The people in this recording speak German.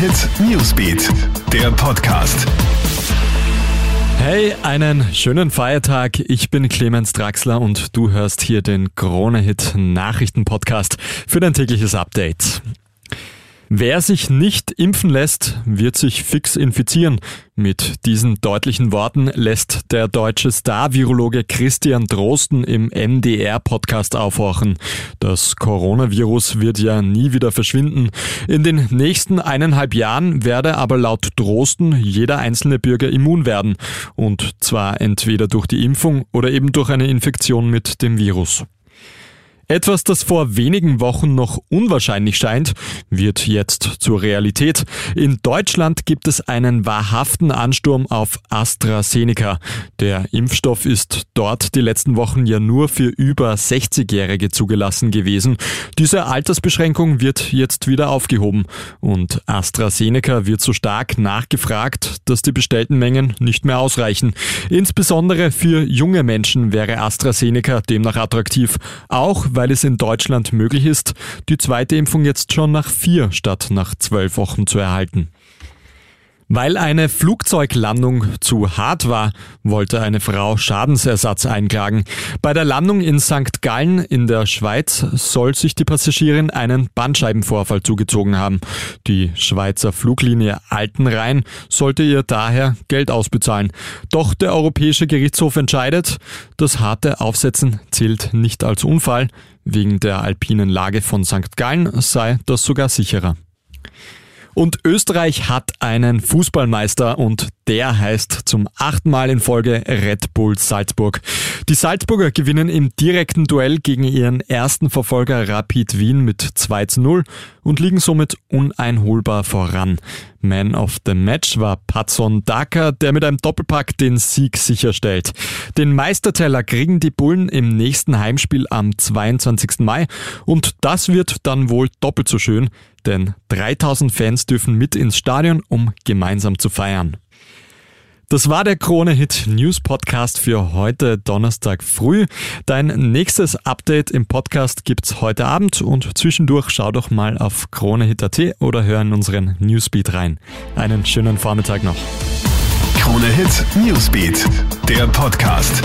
Hit Newsbeat, der Podcast. Hey, einen schönen Feiertag. Ich bin Clemens Draxler und du hörst hier den Krone Hit Nachrichten Podcast für dein tägliches Update. Wer sich nicht impfen lässt, wird sich fix infizieren. Mit diesen deutlichen Worten lässt der deutsche Star-Virologe Christian Drosten im MDR-Podcast aufhorchen. Das Coronavirus wird ja nie wieder verschwinden. In den nächsten eineinhalb Jahren werde aber laut Drosten jeder einzelne Bürger immun werden. Und zwar entweder durch die Impfung oder eben durch eine Infektion mit dem Virus. Etwas, das vor wenigen Wochen noch unwahrscheinlich scheint, wird jetzt zur Realität. In Deutschland gibt es einen wahrhaften Ansturm auf AstraZeneca. Der Impfstoff ist dort die letzten Wochen ja nur für über 60-Jährige zugelassen gewesen. Diese Altersbeschränkung wird jetzt wieder aufgehoben und AstraZeneca wird so stark nachgefragt, dass die bestellten Mengen nicht mehr ausreichen. Insbesondere für junge Menschen wäre AstraZeneca demnach attraktiv, auch es in Deutschland möglich ist, die zweite Impfung jetzt schon nach vier statt nach zwölf Wochen zu erhalten. Weil eine Flugzeuglandung zu hart war, wollte eine Frau Schadensersatz einklagen. Bei der Landung in St. Gallen in der Schweiz soll sich die Passagierin einen Bandscheibenvorfall zugezogen haben. Die Schweizer Fluglinie Altenrhein sollte ihr daher Geld ausbezahlen. Doch der Europäische Gerichtshof entscheidet, das harte Aufsetzen zählt nicht als Unfall. Wegen der alpinen Lage von St. Gallen sei das sogar sicherer. Und Österreich hat einen Fußballmeister und der heißt zum achten Mal in Folge Red Bull Salzburg. Die Salzburger gewinnen im direkten Duell gegen ihren ersten Verfolger Rapid Wien mit 2 zu 0 und liegen somit uneinholbar voran. Man of the Match war Patson Daka, der mit einem Doppelpack den Sieg sicherstellt. Den Meisterteller kriegen die Bullen im nächsten Heimspiel am 22. Mai und das wird dann wohl doppelt so schön, denn 3000 Fans dürfen mit ins Stadion, um gemeinsam zu feiern. Das war der Krone Hit News Podcast für heute Donnerstag früh. Dein nächstes Update im Podcast gibt's heute Abend und zwischendurch schau doch mal auf kronehit.at oder hör in unseren Newsbeat rein. Einen schönen Vormittag noch. Krone Hit Newsbeat, der Podcast.